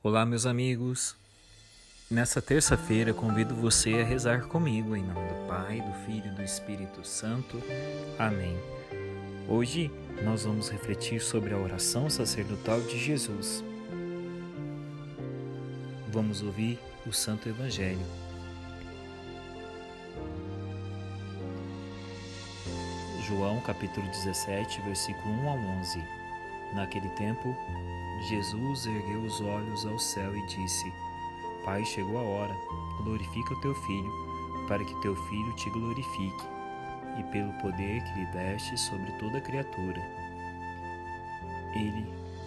Olá, meus amigos. Nessa terça-feira convido você a rezar comigo em nome do Pai, do Filho e do Espírito Santo. Amém. Hoje nós vamos refletir sobre a oração sacerdotal de Jesus. Vamos ouvir o Santo Evangelho. João capítulo 17, versículo 1 a 11. Naquele tempo, Jesus ergueu os olhos ao céu e disse: Pai, chegou a hora, glorifica o teu filho, para que teu filho te glorifique, e pelo poder que lhe deste sobre toda criatura. Ele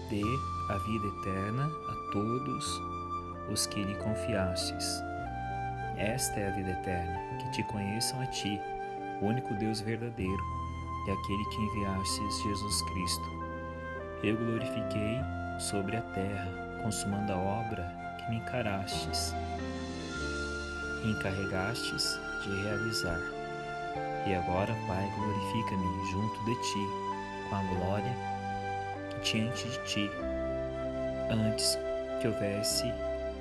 dê a vida eterna a todos os que lhe confiastes. Esta é a vida eterna, que te conheçam a ti, o único Deus verdadeiro, e aquele que enviastes Jesus Cristo. Eu glorifiquei sobre a terra, consumando a obra que me encarastes e encarregastes de realizar. E agora, Pai, glorifica-me junto de ti, com a glória que diante de ti, antes que houvesse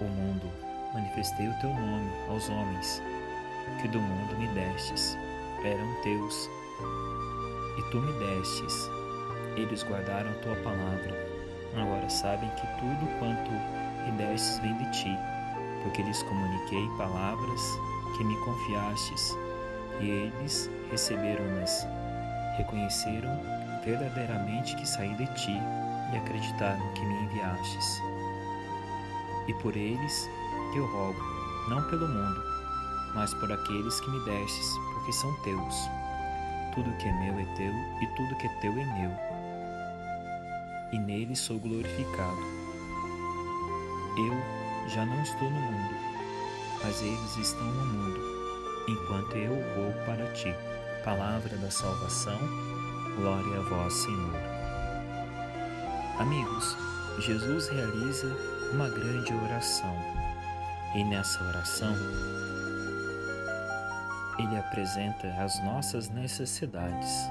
o mundo, manifestei o teu nome aos homens, que do mundo me destes, eram teus, e tu me destes, eles guardaram a tua palavra agora sabem que tudo quanto me destes vem de ti, porque lhes comuniquei palavras que me confiastes, e eles receberam-nas, reconheceram verdadeiramente que saí de ti e acreditaram que me enviastes. E por eles eu rogo, não pelo mundo, mas por aqueles que me destes, porque são teus. Tudo que é meu é teu, e tudo que é teu é meu e nele sou glorificado. Eu já não estou no mundo, mas eles estão no mundo, enquanto eu vou para ti. Palavra da salvação, glória a vós, Senhor. Amigos, Jesus realiza uma grande oração e nessa oração ele apresenta as nossas necessidades.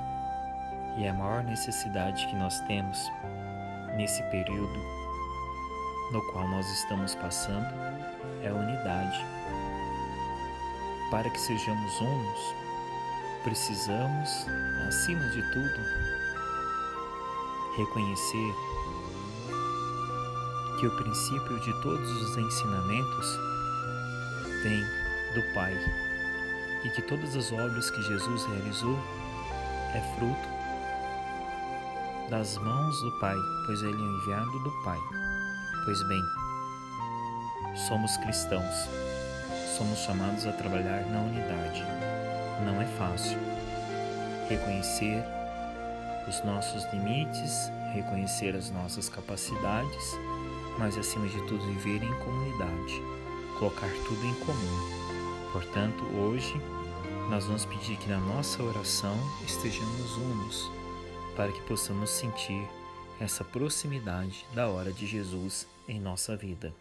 E a maior necessidade que nós temos nesse período no qual nós estamos passando é a unidade. Para que sejamos unos, precisamos, acima de tudo, reconhecer que o princípio de todos os ensinamentos vem do Pai e que todas as obras que Jesus realizou é fruto das mãos do Pai, pois ele é o enviado do Pai. Pois bem, somos cristãos, somos chamados a trabalhar na unidade. Não é fácil reconhecer os nossos limites, reconhecer as nossas capacidades, mas acima de tudo viver em comunidade, colocar tudo em comum. Portanto, hoje nós vamos pedir que na nossa oração estejamos unos para que possamos sentir essa proximidade da hora de Jesus em nossa vida.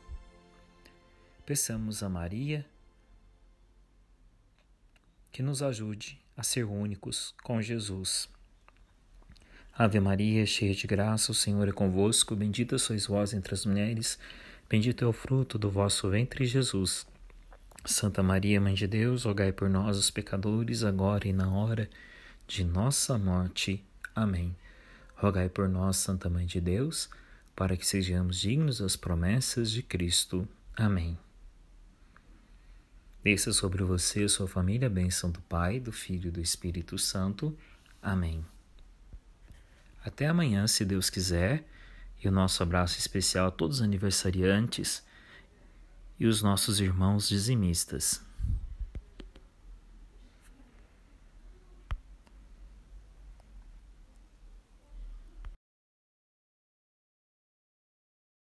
Peçamos a Maria que nos ajude a ser únicos com Jesus. Ave Maria, cheia de graça, o Senhor é convosco, bendita sois vós entre as mulheres, bendito é o fruto do vosso ventre, Jesus. Santa Maria, Mãe de Deus, rogai por nós, os pecadores, agora e na hora de nossa morte. Amém. Rogai por nós, Santa Mãe de Deus, para que sejamos dignos das promessas de Cristo. Amém. Desça sobre você e sua família a bênção do Pai, do Filho e do Espírito Santo. Amém. Até amanhã, se Deus quiser, e o nosso abraço especial a todos os aniversariantes e os nossos irmãos dizimistas.